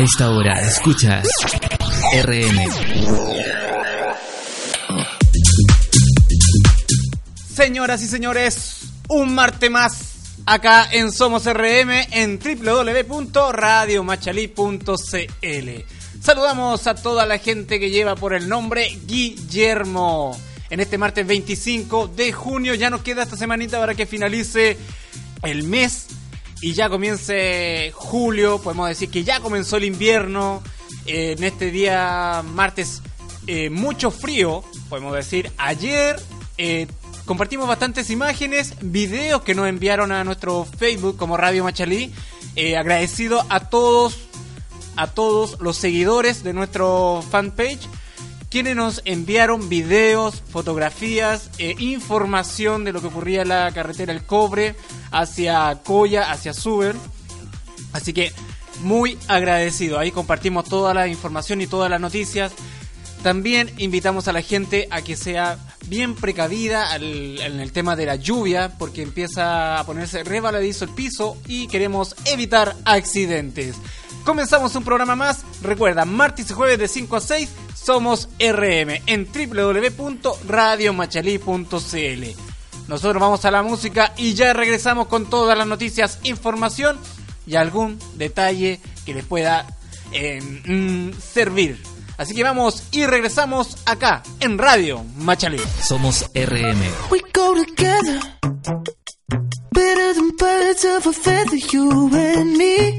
A esta hora escuchas RM. Señoras y señores, un martes más acá en Somos RM en www.radiomachalí.cl. Saludamos a toda la gente que lleva por el nombre Guillermo. En este martes 25 de junio ya nos queda esta semanita para que finalice el mes y ya comience julio. Podemos decir que ya comenzó el invierno. Eh, en este día martes eh, mucho frío, podemos decir. Ayer eh, compartimos bastantes imágenes, videos que nos enviaron a nuestro Facebook como Radio Machalí. Agradecido a todos, a todos los seguidores de nuestro fanpage, quienes nos enviaron videos, fotografías, e información de lo que ocurría en la carretera El Cobre hacia Coya, hacia Suber. Así que muy agradecido. Ahí compartimos toda la información y todas las noticias. También invitamos a la gente a que sea bien precavida en el tema de la lluvia, porque empieza a ponerse rebaladizo el piso y queremos evitar accidentes. Comenzamos un programa más. Recuerda, martes y jueves de 5 a 6 somos RM en www.radiomachalí.cl. Nosotros vamos a la música y ya regresamos con todas las noticias, información y algún detalle que les pueda eh, mm, servir. Así que vamos y regresamos acá en Radio Machalí. Somos RM. We go together. Better than birds of a feather, you and me.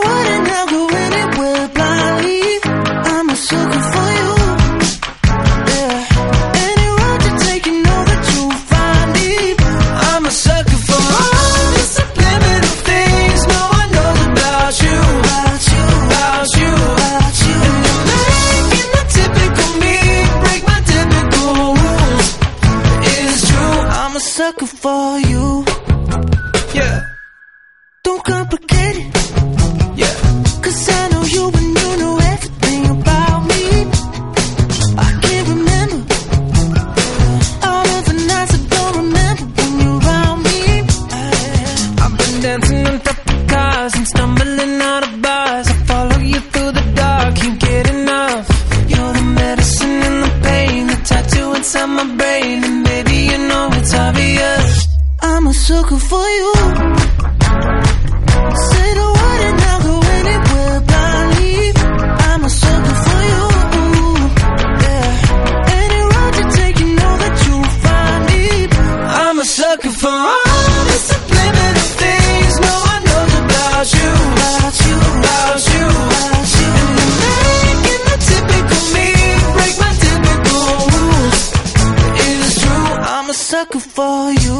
for you. Word and I'll go anywhere. I'm a sucker for you. Any road you take, you know that you'll find me. I'm a sucker for all subliminal things no one knows about you. About you. About you. About you. And you're making the typical me break my typical rules. It is true. I'm a sucker for you.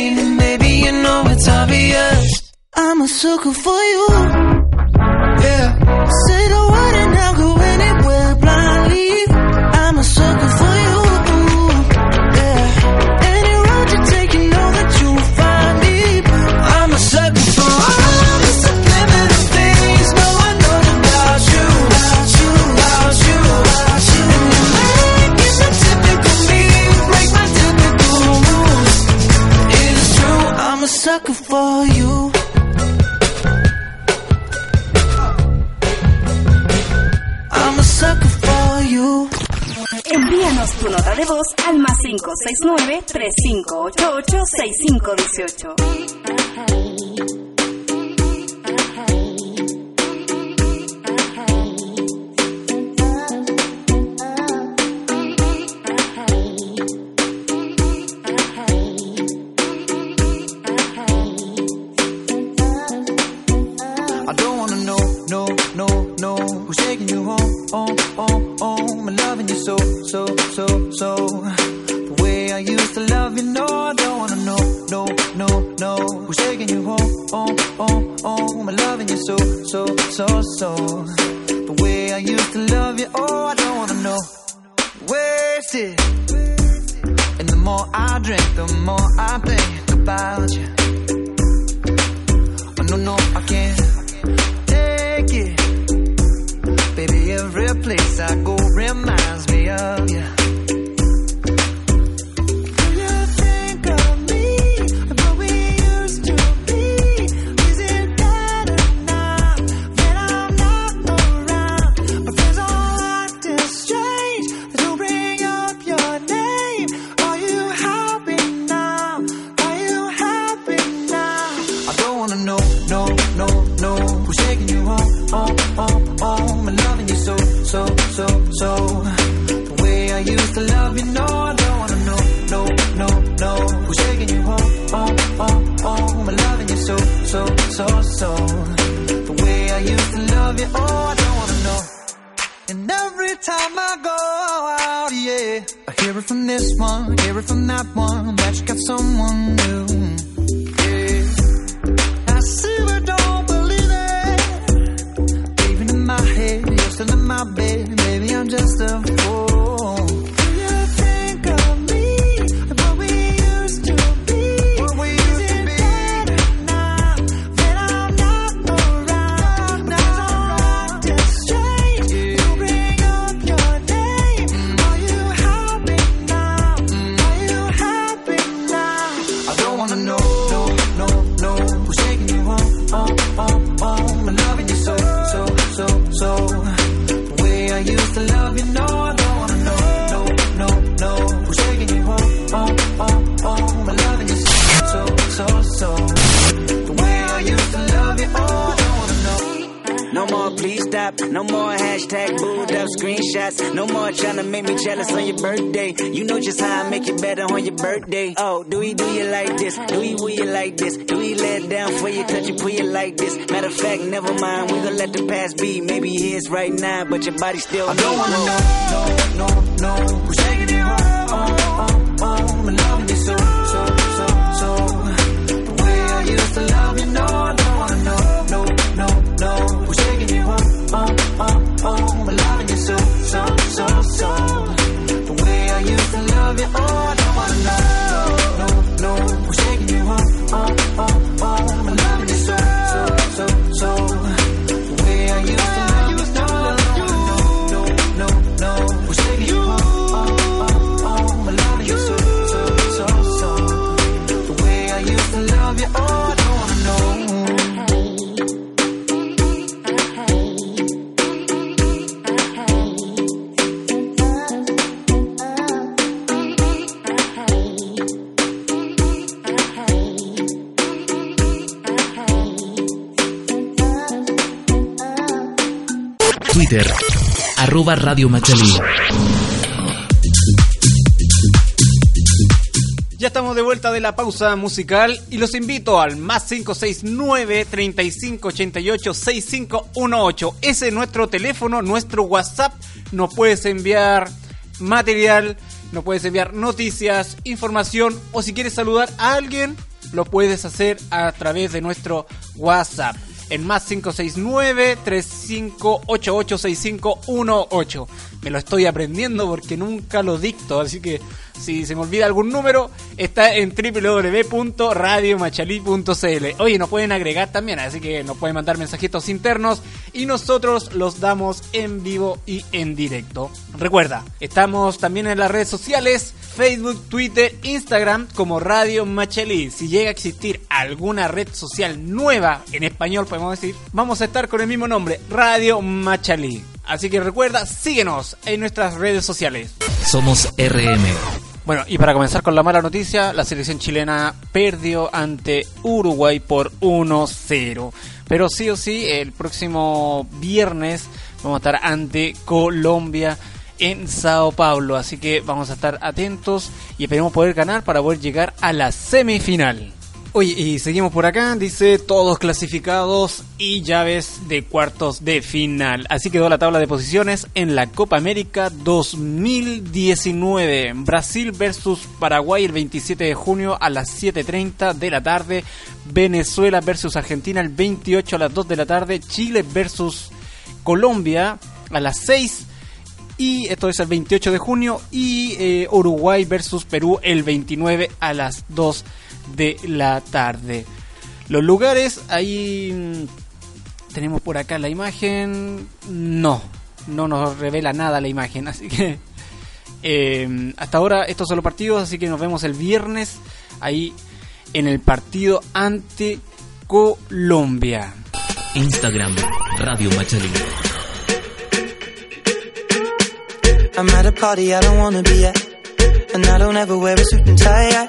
Brain, you know it's obvious. I'm a sucker for you. Yeah. Say the word 669-3588-6518. place I go. somebody still I don't wanna know, no, no, no. We're taking it home, oh, oh, oh. Radio Machalí. Ya estamos de vuelta de la pausa musical y los invito al más 569-3588-6518. Ese es nuestro teléfono, nuestro WhatsApp. Nos puedes enviar material, nos puedes enviar noticias, información o si quieres saludar a alguien, lo puedes hacer a través de nuestro WhatsApp en más 569 35886518. Me lo estoy aprendiendo porque nunca lo dicto, así que si se me olvida algún número, está en www.radiomachalí.cl. Oye, nos pueden agregar también, así que nos pueden mandar mensajitos internos y nosotros los damos en vivo y en directo. Recuerda, estamos también en las redes sociales, Facebook, Twitter, Instagram como Radio Machalí. Si llega a existir alguna red social nueva en español, podemos decir, vamos a estar con el mismo nombre, Radio Machalí. Así que recuerda, síguenos en nuestras redes sociales. Somos RM. Bueno, y para comenzar con la mala noticia, la selección chilena perdió ante Uruguay por 1-0. Pero sí o sí, el próximo viernes vamos a estar ante Colombia en Sao Paulo. Así que vamos a estar atentos y esperemos poder ganar para poder llegar a la semifinal. Oye, y seguimos por acá, dice todos clasificados y llaves de cuartos de final. Así quedó la tabla de posiciones en la Copa América 2019. Brasil versus Paraguay el 27 de junio a las 7.30 de la tarde. Venezuela versus Argentina el 28 a las 2 de la tarde. Chile versus Colombia a las 6 y esto es el 28 de junio y eh, Uruguay versus Perú el 29 a las 2 de la tarde. Los lugares, ahí mm, tenemos por acá la imagen. No, no nos revela nada la imagen, así que eh, hasta ahora estos son los partidos, así que nos vemos el viernes ahí en el partido ante Colombia. Instagram, Radio Machalí. I'm at a party I don't wanna be at. And I don't ever wear a suit and tie.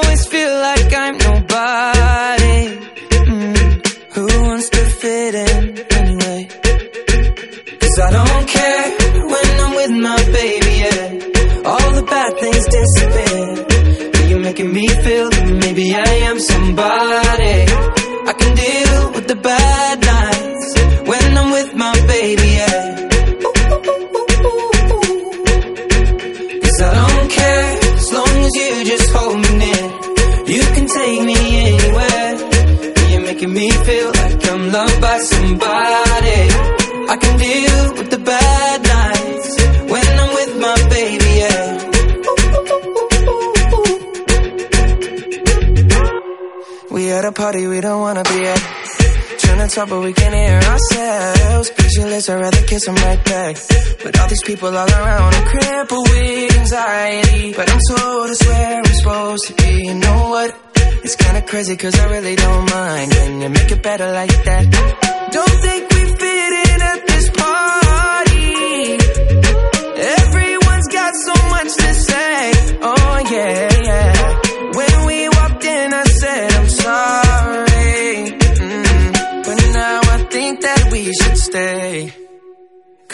I don't care when I'm with my baby, yeah. All the bad things disappear. You're making me feel that maybe I am somebody. I can deal with the bad people all around, I'm crippled with anxiety. But I'm told it's where I'm supposed to be. You know what? It's kinda crazy cause I really don't mind. When you make it better like that. Don't think we fit in at this party. Everyone's got so much to say. Oh yeah, yeah. When we walked in, I said I'm sorry. Mm, But now I think that we should stay.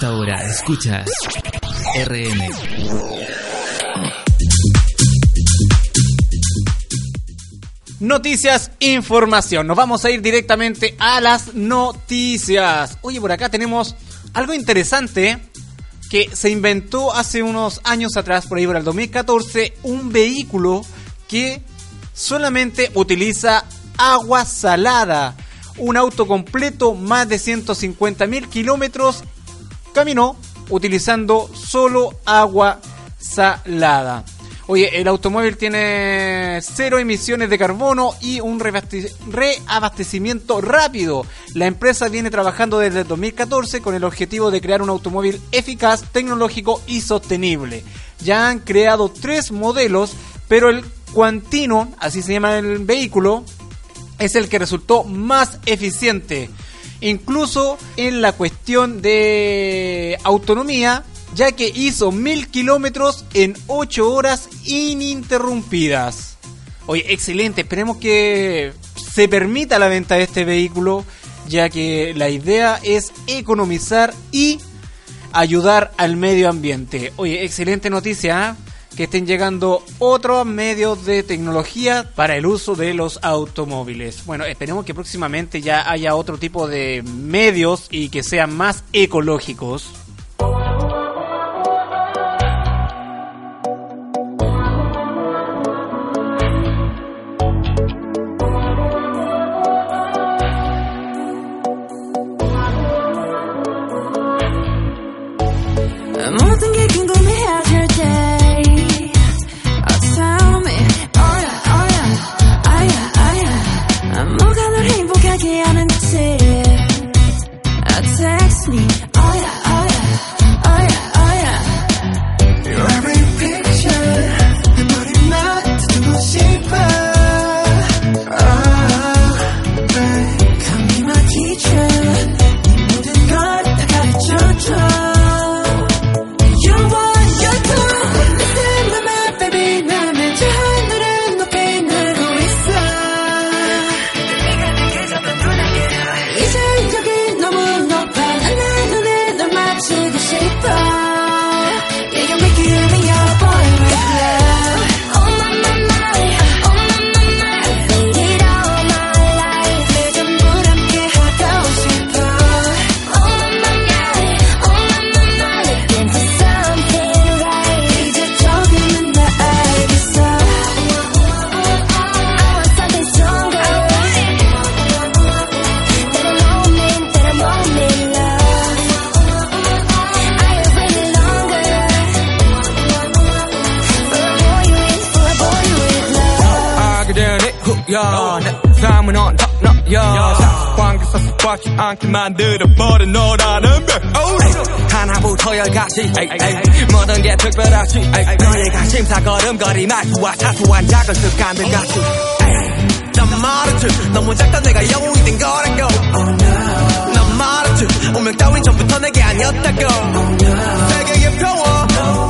esta hora escuchas RM. Noticias, información. Nos vamos a ir directamente a las noticias. Oye, por acá tenemos algo interesante que se inventó hace unos años atrás, por ahí por el 2014, un vehículo que solamente utiliza agua salada. Un auto completo, más de 150 mil kilómetros, caminó utilizando solo agua salada. Oye, el automóvil tiene cero emisiones de carbono y un reabaste- reabastecimiento rápido. La empresa viene trabajando desde el 2014 con el objetivo de crear un automóvil eficaz, tecnológico y sostenible. Ya han creado tres modelos, pero el Quantino, así se llama el vehículo, es el que resultó más eficiente. Incluso en la cuestión de autonomía, ya que hizo mil kilómetros en 8 horas ininterrumpidas. Oye, excelente, esperemos que se permita la venta de este vehículo, ya que la idea es economizar y ayudar al medio ambiente. Oye, excelente noticia, ¿ah? Que estén llegando otros medios de tecnología para el uso de los automóviles. Bueno, esperemos que próximamente ya haya otro tipo de medios y que sean más ecológicos. 에이. 모든 게 특별하지 관심사 걸음걸이 말투와 사소한 작은 습관들 같이. 난 말했지. 너무 작다 내가 영웅이 된 거라고. 난 말했지. 운명 따윈 전부터 내게 아니었다고. 세계의 평화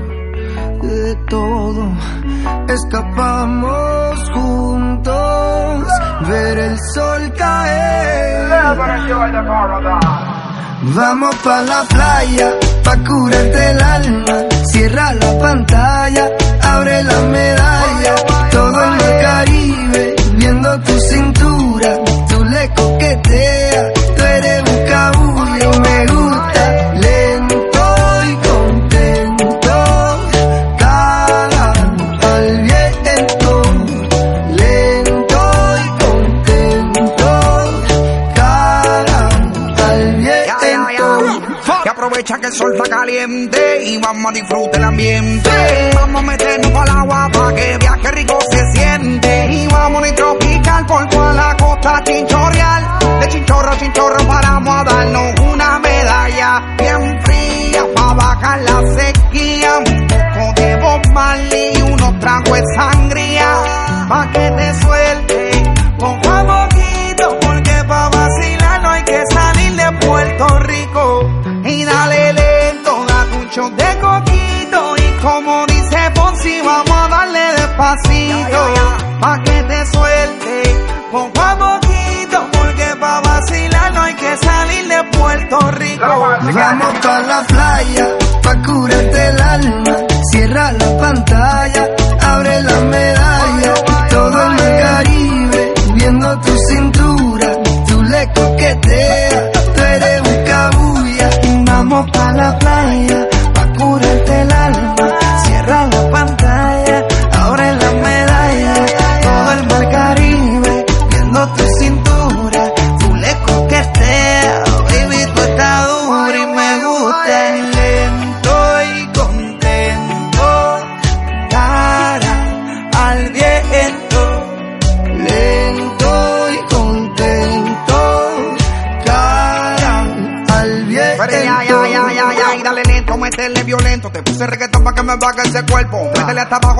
de todo escapamos juntos, ver el sol caer. Vamos pa la playa, pa curarte el alma. Cierra la pantalla, abre la medalla. Todo en el Caribe, viendo tu cintura. Tú le coqueteas, que el sol está caliente y vamos a disfrutar el ambiente. Vamos a meternos al agua para que viaje rico se siente. Y vamos a tropical por toda la costa chinchorreal. De chinchorro a chinchorro paramos a darnos una medalla bien fría para bajar la sequía. Un poco de y unos tragos de sangría. Pa' que te suelte poco a poquito porque pa' vacilar no hay que salir de Puerto Rico. Pa' que te suelte, poco a poquito. Porque pa' vacilar no hay que salir de Puerto Rico. Vamos pa la playa, pa curarte el alma. Cierra la pantalla,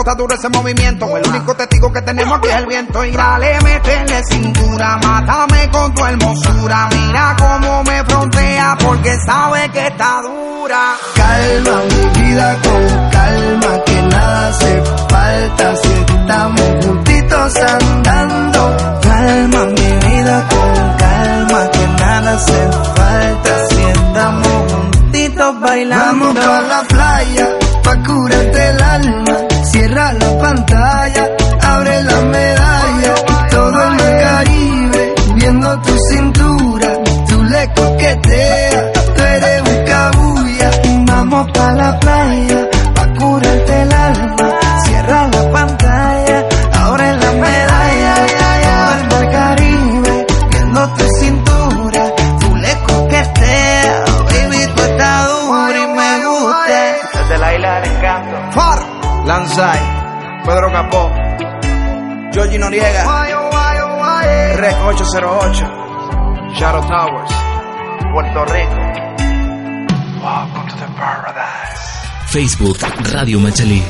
Está duro ese movimiento. El único testigo que tenemos aquí es el viento. Facebook, Radio Machalí.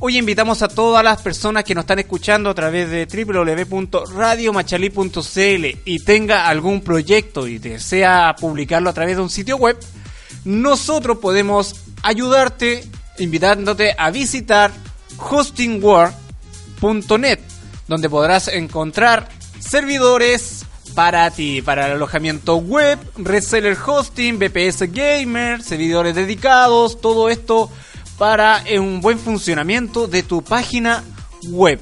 Hoy invitamos a todas las personas que nos están escuchando a través de www.radiomachalí.cl y tenga algún proyecto y desea publicarlo a través de un sitio web, nosotros podemos ayudarte invitándote a visitar hostingword.net donde podrás encontrar servidores para ti, para el alojamiento web, reseller hosting, BPS gamer, servidores dedicados, todo esto para eh, un buen funcionamiento de tu página web.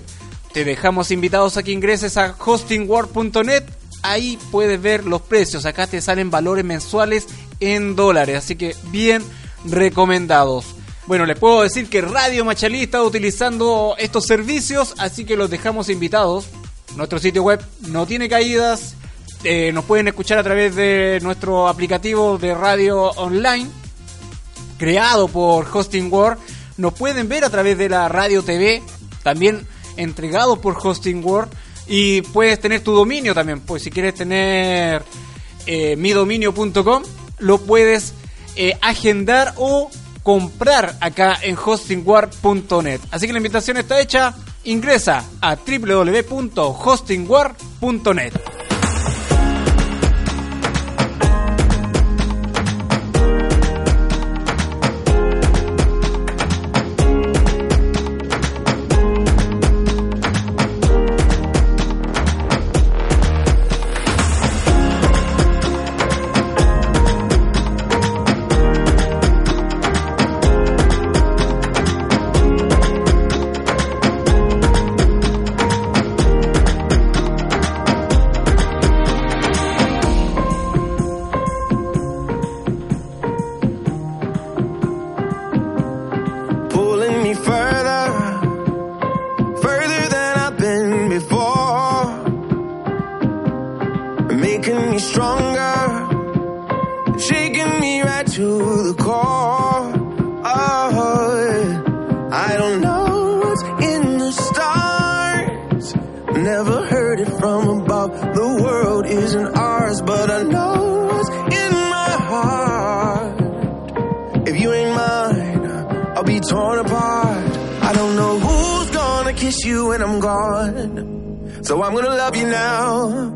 Te dejamos invitados a que ingreses a hostingworld.net. Ahí puedes ver los precios. Acá te salen valores mensuales en dólares. Así que bien recomendados. Bueno, les puedo decir que Radio Machalí está utilizando estos servicios. Así que los dejamos invitados. Nuestro sitio web no tiene caídas. Eh, nos pueden escuchar a través de nuestro aplicativo de radio online creado por Hosting World. Nos pueden ver a través de la radio TV. También entregado por Hosting World y puedes tener tu dominio también. Pues si quieres tener eh, midominio.com, lo puedes eh, agendar o comprar acá en hostingwar.net. Así que la invitación está hecha. Ingresa a www.hostingwar.net. making me stronger, shaking me right to the core. Oh, I don't know what's in the stars, never heard it from above. The world isn't ours, but I know what's in my heart. If you ain't mine, I'll be torn apart. I don't know who's gonna kiss you when I'm gone. So I'm gonna love you now,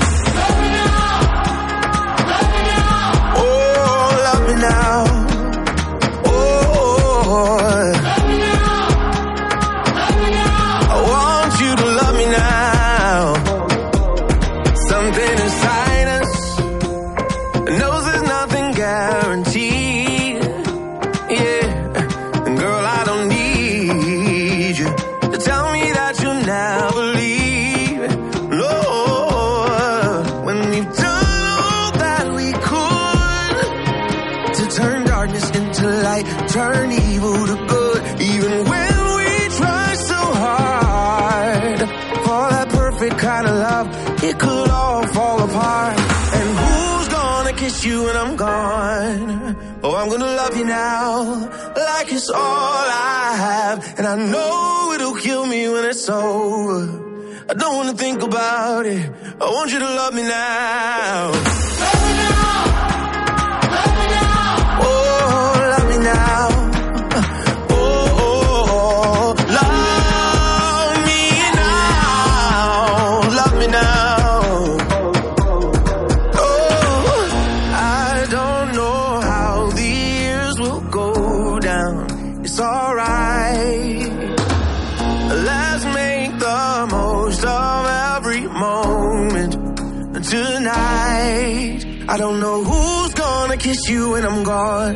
About it. I want you to love me now.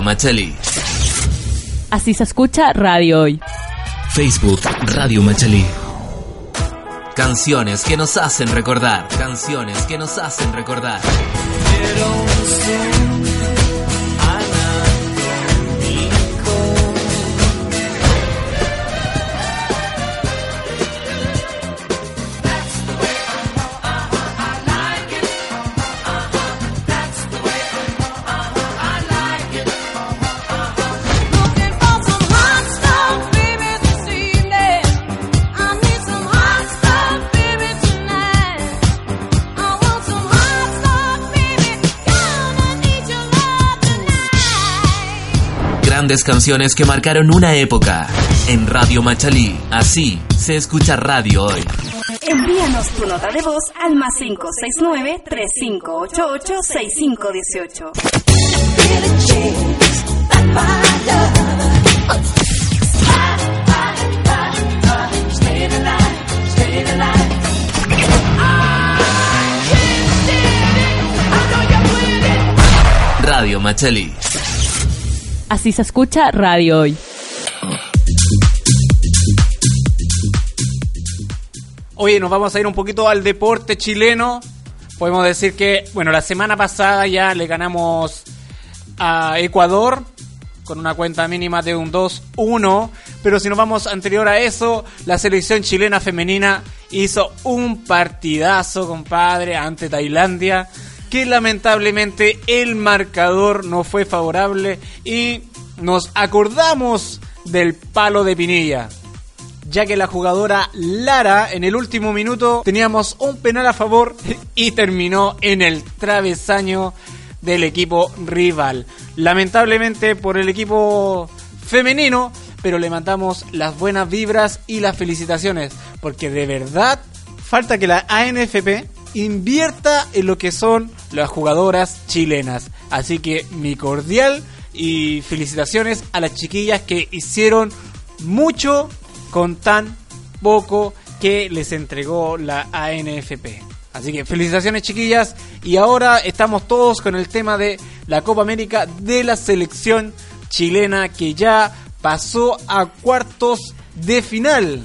Radio Machalí. Así se escucha Radio Hoy. Facebook Radio Machalí. Canciones que nos hacen recordar. Canciones que nos hacen recordar. Grandes canciones que marcaron una época. En Radio Machalí, así se escucha radio hoy. Envíanos tu nota de voz al más 569-3588-6518. Radio Machalí. Así se escucha Radio Hoy. Oye, nos vamos a ir un poquito al deporte chileno. Podemos decir que, bueno, la semana pasada ya le ganamos a Ecuador con una cuenta mínima de un 2-1. Pero si nos vamos anterior a eso, la selección chilena femenina hizo un partidazo, compadre, ante Tailandia. Que lamentablemente el marcador no fue favorable y nos acordamos del palo de Pinilla ya que la jugadora Lara en el último minuto teníamos un penal a favor y terminó en el travesaño del equipo rival. Lamentablemente por el equipo femenino, pero le mandamos las buenas vibras y las felicitaciones, porque de verdad falta que la ANFP invierta en lo que son las jugadoras chilenas. Así que mi cordial y felicitaciones a las chiquillas que hicieron mucho con tan poco que les entregó la ANFP. Así que felicitaciones chiquillas y ahora estamos todos con el tema de la Copa América de la selección chilena que ya pasó a cuartos de final.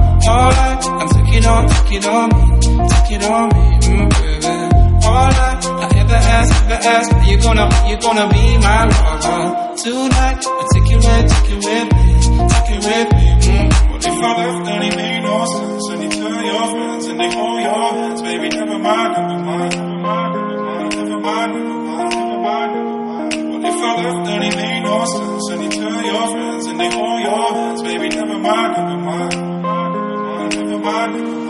Alright, I'm taking on, take it on me, take it on me, mm, baby. Alright, I ever ask, ever ask, are you gonna, are you gonna be my lover tonight? I take you with, take you with me, take you with me. Mm. What if I left and it made no sense? And you tell your friends and they hold your hands, baby. Never mind, never mind, never mind, never mind, never mind, never mind, never mind, never if I left and it made no sense? And you tell your friends and they hold your hands, baby. Never mind, never mind, never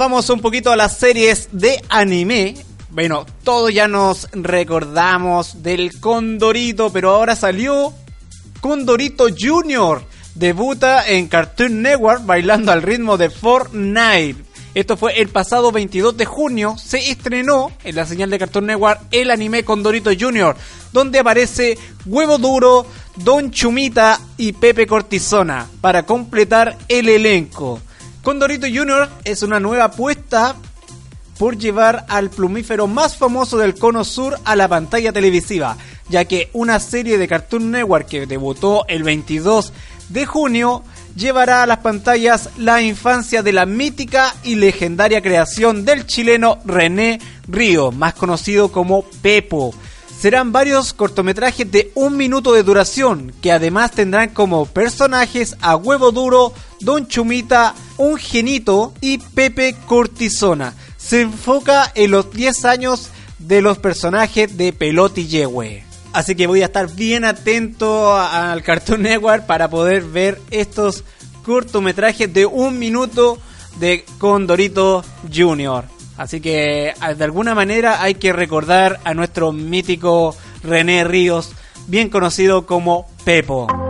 vamos un poquito a las series de anime. Bueno, todos ya nos recordamos del Condorito, pero ahora salió Condorito Junior. Debuta en Cartoon Network bailando al ritmo de Fortnite. Esto fue el pasado 22 de junio. Se estrenó en la señal de Cartoon Network el anime Condorito Junior, donde aparece Huevo Duro, Don Chumita y Pepe Cortisona para completar el elenco. Condorito Junior es una nueva apuesta por llevar al plumífero más famoso del cono sur a la pantalla televisiva, ya que una serie de Cartoon Network que debutó el 22 de junio llevará a las pantallas la infancia de la mítica y legendaria creación del chileno René Río, más conocido como Pepo. Serán varios cortometrajes de un minuto de duración, que además tendrán como personajes a Huevo Duro, Don Chumita, Un Genito y Pepe Cortisona. Se enfoca en los 10 años de los personajes de Peloti Yehue. Así que voy a estar bien atento al Cartoon Network para poder ver estos cortometrajes de un minuto de Condorito Junior. Así que de alguna manera hay que recordar a nuestro mítico René Ríos, bien conocido como Pepo.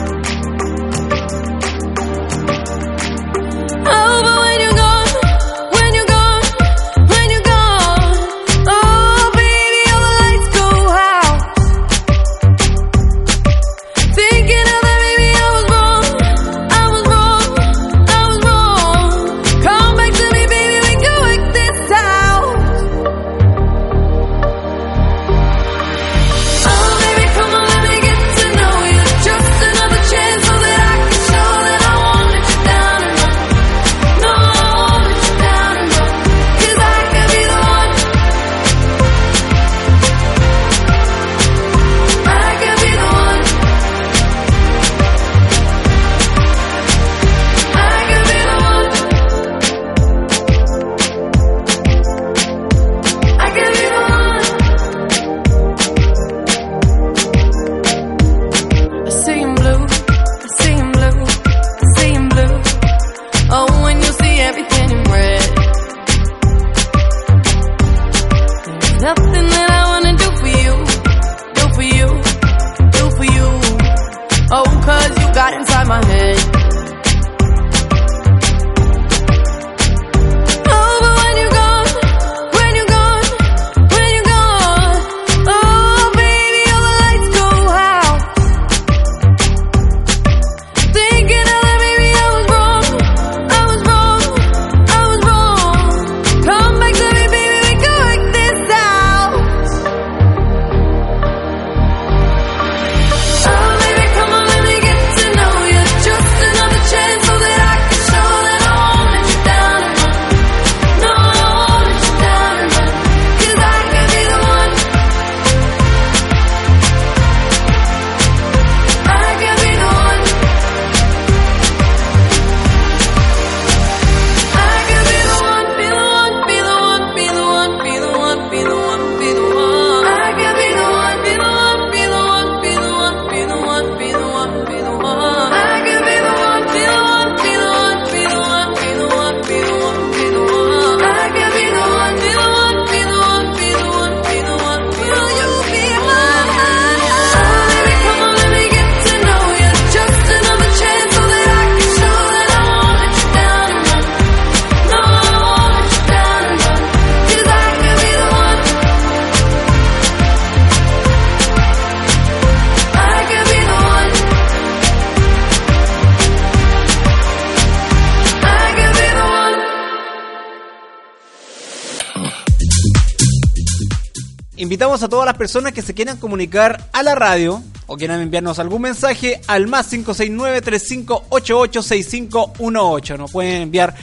Invitamos a todas las personas que se quieran comunicar a la radio o quieran enviarnos algún mensaje al más 569-3588-6518. Nos pueden enviar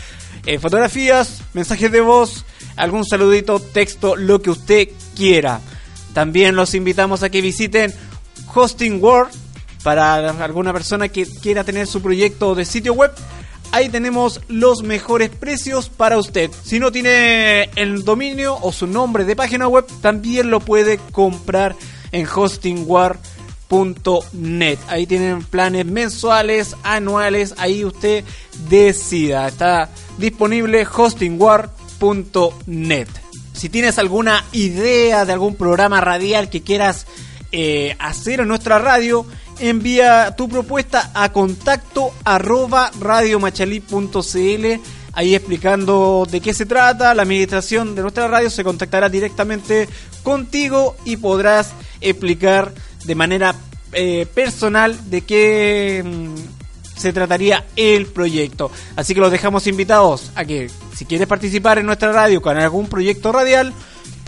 eh, fotografías, mensajes de voz, algún saludito, texto, lo que usted quiera. También los invitamos a que visiten Hosting World para alguna persona que quiera tener su proyecto de sitio web. Ahí tenemos los mejores precios para usted. Si no tiene el dominio o su nombre de página web, también lo puede comprar en hostingwar.net. Ahí tienen planes mensuales, anuales, ahí usted decida. Está disponible hostingwar.net. Si tienes alguna idea de algún programa radial que quieras eh, hacer en nuestra radio, envía tu propuesta a contacto radiomachalí.cl ahí explicando de qué se trata. La administración de nuestra radio se contactará directamente contigo y podrás explicar de manera eh, personal de qué mm, se trataría el proyecto. Así que los dejamos invitados a que si quieres participar en nuestra radio con algún proyecto radial,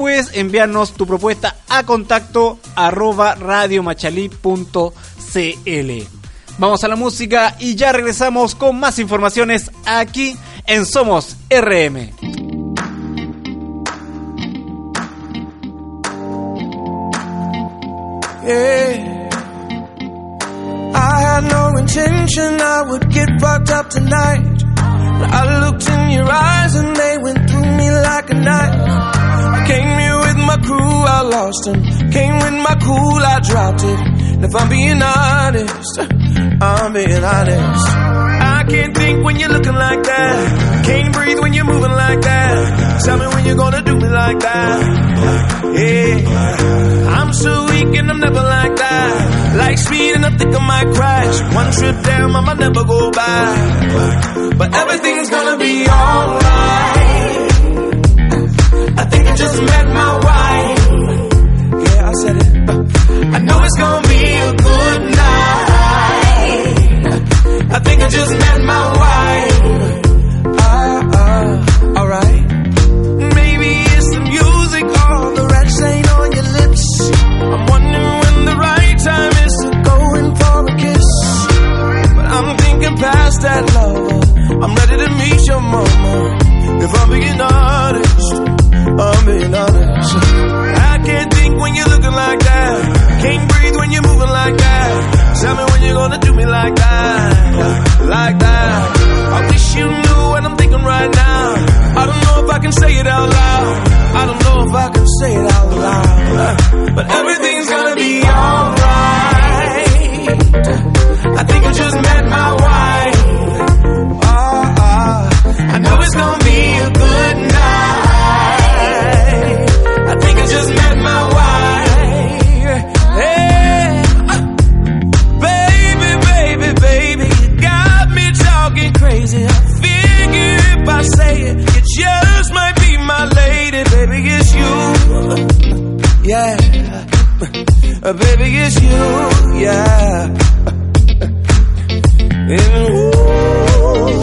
puedes enviarnos tu propuesta a contacto arroba radiomachalí.cl. Vamos a la música y ya regresamos con más informaciones aquí en Somos RM. Yeah. I had no intention I would get fucked up tonight. I looked in your eyes and they went through me like a knife. Came here with my crew, I lost them. Came with my cool, I dropped it. And if I'm being honest, I'm being honest. I can't think when you're looking like that. Can't breathe when you're moving like that. Tell me when you're gonna do me like that. Yeah, I'm so weak and I'm never like that. Like speed and I think I might crash. One trip down, I might never go back. But everything's gonna be alright. I just met my wife. Yeah, I said it. I know it's gonna be a good night. I think I just met my wife. Me like that, like that. I wish you knew what I'm thinking right now. I don't know if I can say it out loud. I don't know if I can say it out loud. But everything's yeah. Uh, baby, it's you, yeah. And ooh,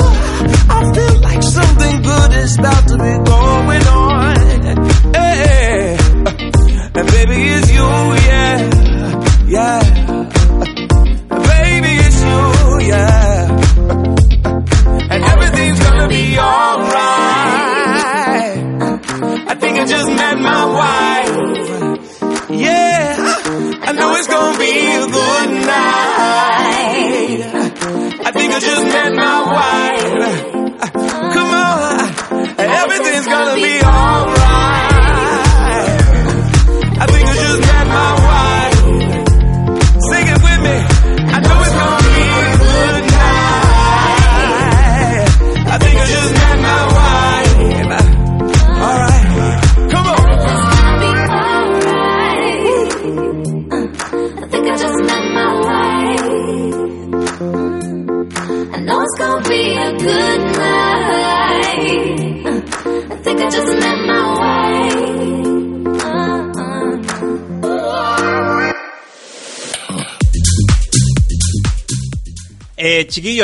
I feel like something good is about to be going on. Hey, and baby, it's you, yeah, yeah.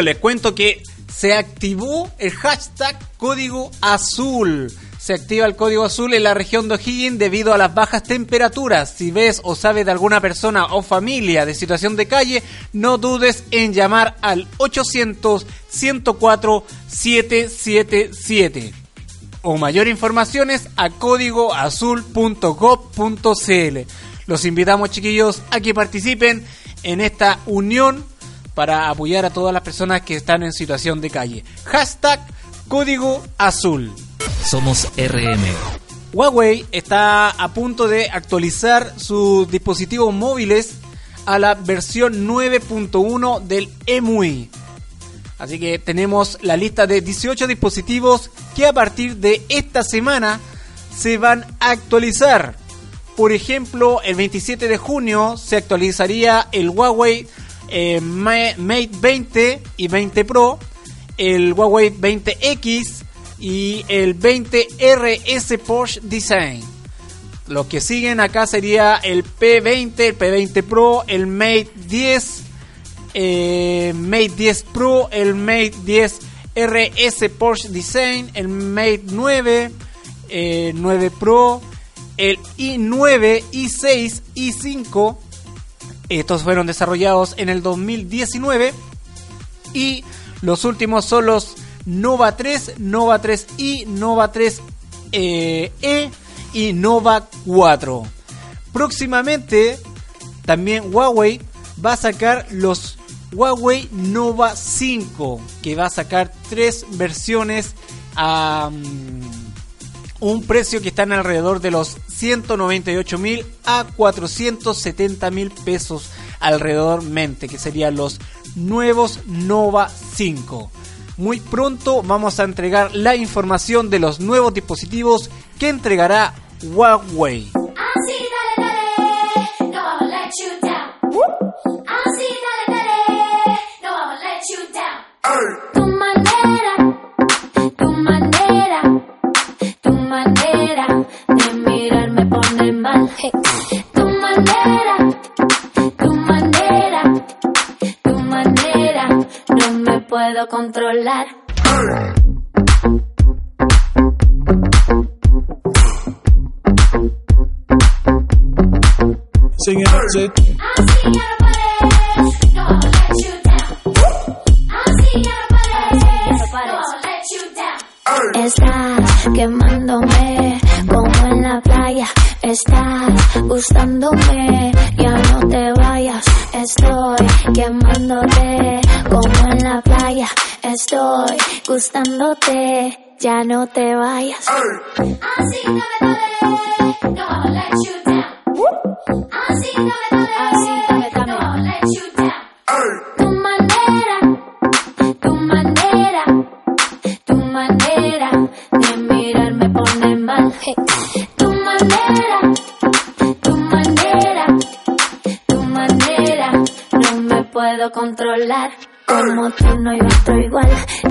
Les cuento que se activó el hashtag código azul. se activa el código azul en la región de O'Higgins debido a las bajas temperaturas. Si ves o sabes de alguna persona o familia de situación de calle, no dudes en llamar al 800 104 777 o mayor informaciones a códigoazul.gov.cl. Los invitamos, chiquillos, a que participen en esta unión para apoyar a todas las personas que están en situación de calle. Hashtag Código Azul. Somos RM. Huawei está a punto de actualizar sus dispositivos móviles a la versión 9.1 del EMUI. Así que tenemos la lista de 18 dispositivos que a partir de esta semana se van a actualizar. Por ejemplo, el 27 de junio se actualizaría el Huawei eh, Ma- Mate 20 y 20 Pro, el Huawei 20X y el 20RS Porsche Design. Los que siguen acá sería el P20, el P20 Pro, el Mate 10, eh, Mate 10 Pro, el Mate 10 RS Porsche Design, el Mate 9, eh, 9 Pro, el i9, i6, i5. Estos fueron desarrollados en el 2019 y los últimos son los Nova 3, Nova 3i, Nova 3 eh, y Nova 4. Próximamente también Huawei va a sacar los Huawei Nova 5, que va a sacar tres versiones a un precio que están alrededor de los 198 mil a 470 mil pesos alrededormente, que serían los nuevos Nova 5. Muy pronto vamos a entregar la información de los nuevos dispositivos que entregará Huawei. Así, dale, dale, no Hey. Tu manera, tu manera, tu manera, no me puedo controlar. Singing up to Estás quemándome como en la playa. Estás gustándome, ya no te vayas. Estoy quemándote como en la playa. Estoy gustándote, ya no te vayas. Así, no a let you down. Así, no puedo controlar. Como tú no hay otro igual,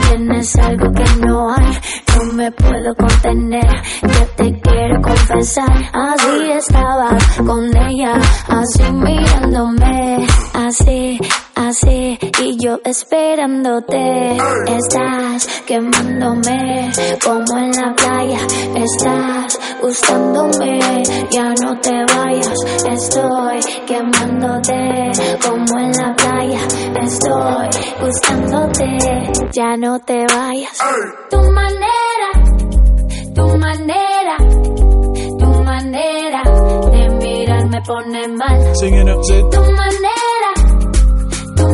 tienes algo que no hay, no me puedo contener, yo te quiero confesar, así estaba con ella, así mirándome, así, así, y yo esperándote, estás quemándome como en la playa, estás gustándome, ya no te vayas, estoy quemándote como en la playa, estoy gustándote, ya no te vayas. Tu manera, tu manera, tu manera de mirar me pone mal. Tu manera,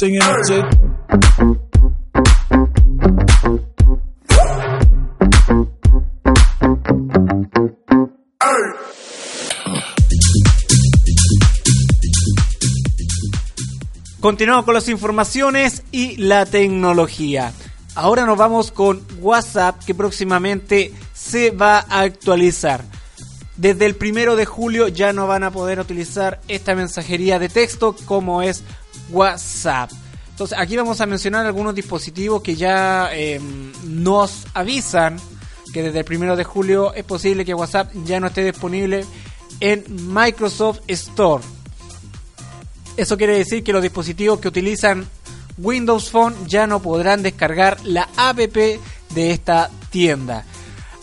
Singing up to Continuamos con las informaciones y la tecnología. Ahora nos vamos con WhatsApp que próximamente se va a actualizar. Desde el primero de julio ya no van a poder utilizar esta mensajería de texto como es WhatsApp. Entonces aquí vamos a mencionar algunos dispositivos que ya eh, nos avisan que desde el primero de julio es posible que WhatsApp ya no esté disponible en Microsoft Store. Eso quiere decir que los dispositivos que utilizan Windows Phone ya no podrán descargar la app de esta tienda.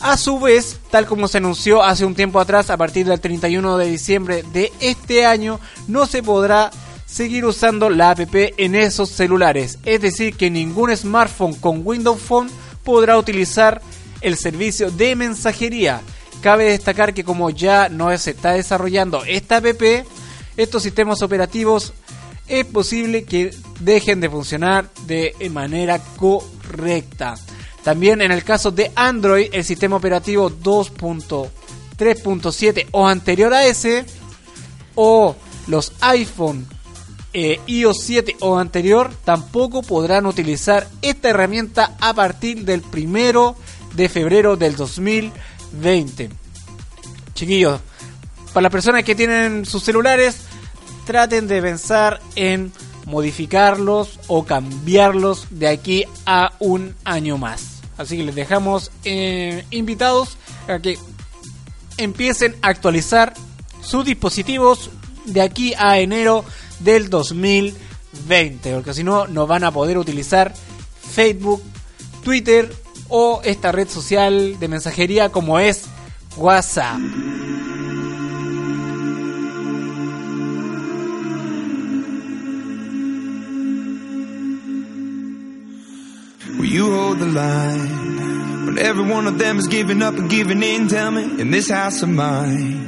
A su vez, tal como se anunció hace un tiempo atrás, a partir del 31 de diciembre de este año, no se podrá seguir usando la app en esos celulares. Es decir, que ningún smartphone con Windows Phone podrá utilizar el servicio de mensajería. Cabe destacar que como ya no se está desarrollando esta app, estos sistemas operativos es posible que dejen de funcionar de manera correcta. También en el caso de Android, el sistema operativo 2.3.7 o anterior a ese, o los iPhone eh, iOS 7 o anterior, tampoco podrán utilizar esta herramienta a partir del primero de febrero del 2020. Chiquillos, para las personas que tienen sus celulares, traten de pensar en modificarlos o cambiarlos de aquí a un año más. Así que les dejamos eh, invitados a que empiecen a actualizar sus dispositivos de aquí a enero del 2020, porque si no, no van a poder utilizar Facebook, Twitter o esta red social de mensajería como es WhatsApp. You hold the line every one of them is giving up and giving in? Tell me, in this house of mine,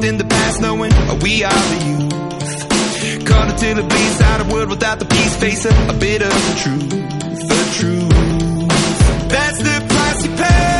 Find the the past, knowing we are the youth. Caught until it bleeds out a world without the peace, face a bit of the truth, the truth. That's the price you pay.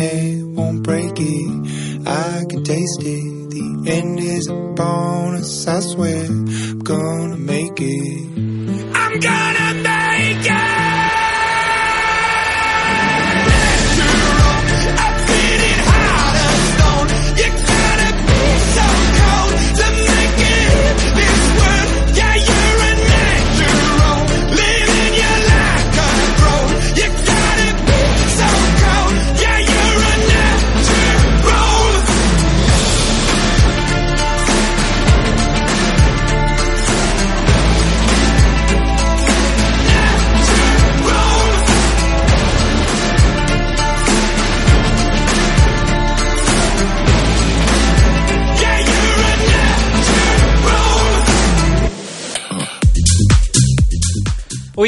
Won't break it. I can taste it. The end is a bonus. I swear I'm gonna make it. I'm gonna make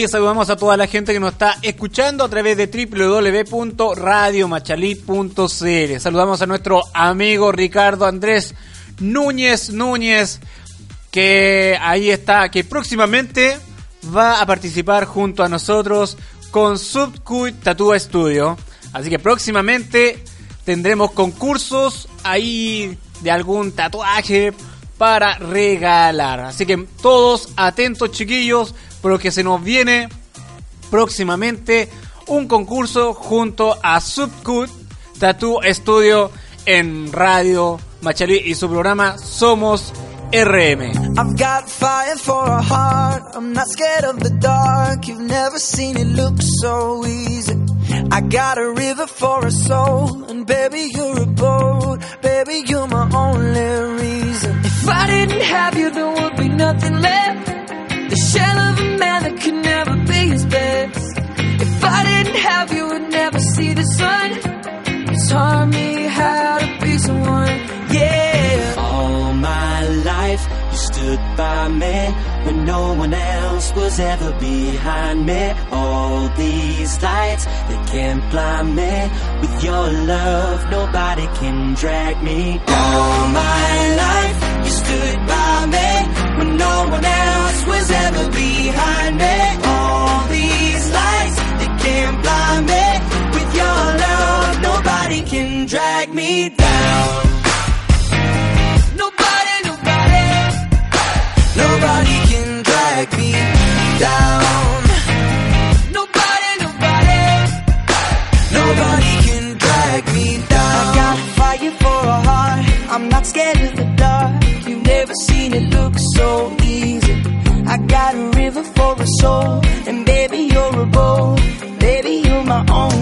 Saludamos a toda la gente que nos está escuchando a través de www.radiomachalí.cl. Saludamos a nuestro amigo Ricardo Andrés Núñez Núñez, que ahí está, que próximamente va a participar junto a nosotros con Subcut Tattoo Studio. Así que próximamente tendremos concursos ahí de algún tatuaje para regalar. Así que todos atentos chiquillos, porque se nos viene próximamente un concurso junto a Subcut Tattoo Studio en Radio Machalí y su programa Somos RM. I've got fire for a heart. I'm not scared of the dark. You've never seen it look so easy. I got a river for a soul, and baby, you're a boat. Baby, you're my only reason. If I didn't have you, there would be nothing left. The shell of a man that could never be his best. If I didn't have you, would never see the sun. You taught me how to be someone. Yeah. All my life, you stood by me when no one else was ever behind me. All these lights, they can't blind me. With your love, nobody can drag me. All my life, you stood by me when no one else was ever behind me. All these lights, they can't blind me. With your love, nobody can drag me down. Nobody, nobody, nobody can drag me down. Nobody, nobody, nobody can drag me down. I got fire for a heart. I'm not scared of the dark. You've never seen it look so easy. I got a river for a soul, and baby you're a boat. Baby you're my only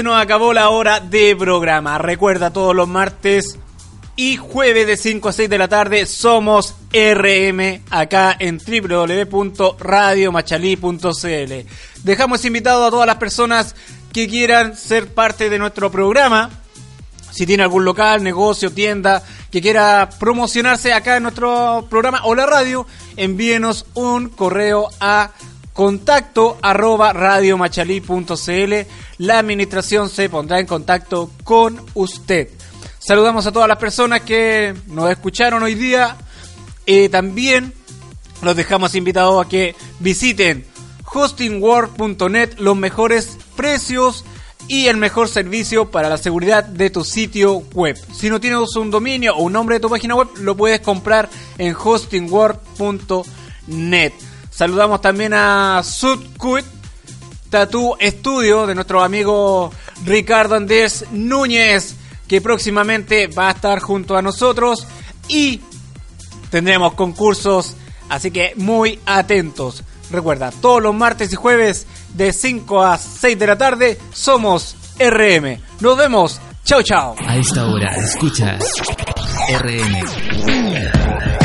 se nos acabó la hora de programa. Recuerda todos los martes y jueves de 5 a 6 de la tarde somos RM acá en www.radiomachalí.cl. Dejamos invitado a todas las personas que quieran ser parte de nuestro programa. Si tiene algún local, negocio, tienda que quiera promocionarse acá en nuestro programa o la radio, envíenos un correo a contacto arroba radiomachalí.cl. La administración se pondrá en contacto con usted. Saludamos a todas las personas que nos escucharon hoy día. Eh, también los dejamos invitados a que visiten hostingworld.net, los mejores precios y el mejor servicio para la seguridad de tu sitio web. Si no tienes un dominio o un nombre de tu página web, lo puedes comprar en hostingworld.net. Saludamos también a Sudcut Tattoo Studio de nuestro amigo Ricardo Andrés Núñez, que próximamente va a estar junto a nosotros y tendremos concursos, así que muy atentos. Recuerda, todos los martes y jueves de 5 a 6 de la tarde somos RM. Nos vemos. Chao, chao. A esta hora escuchas RM.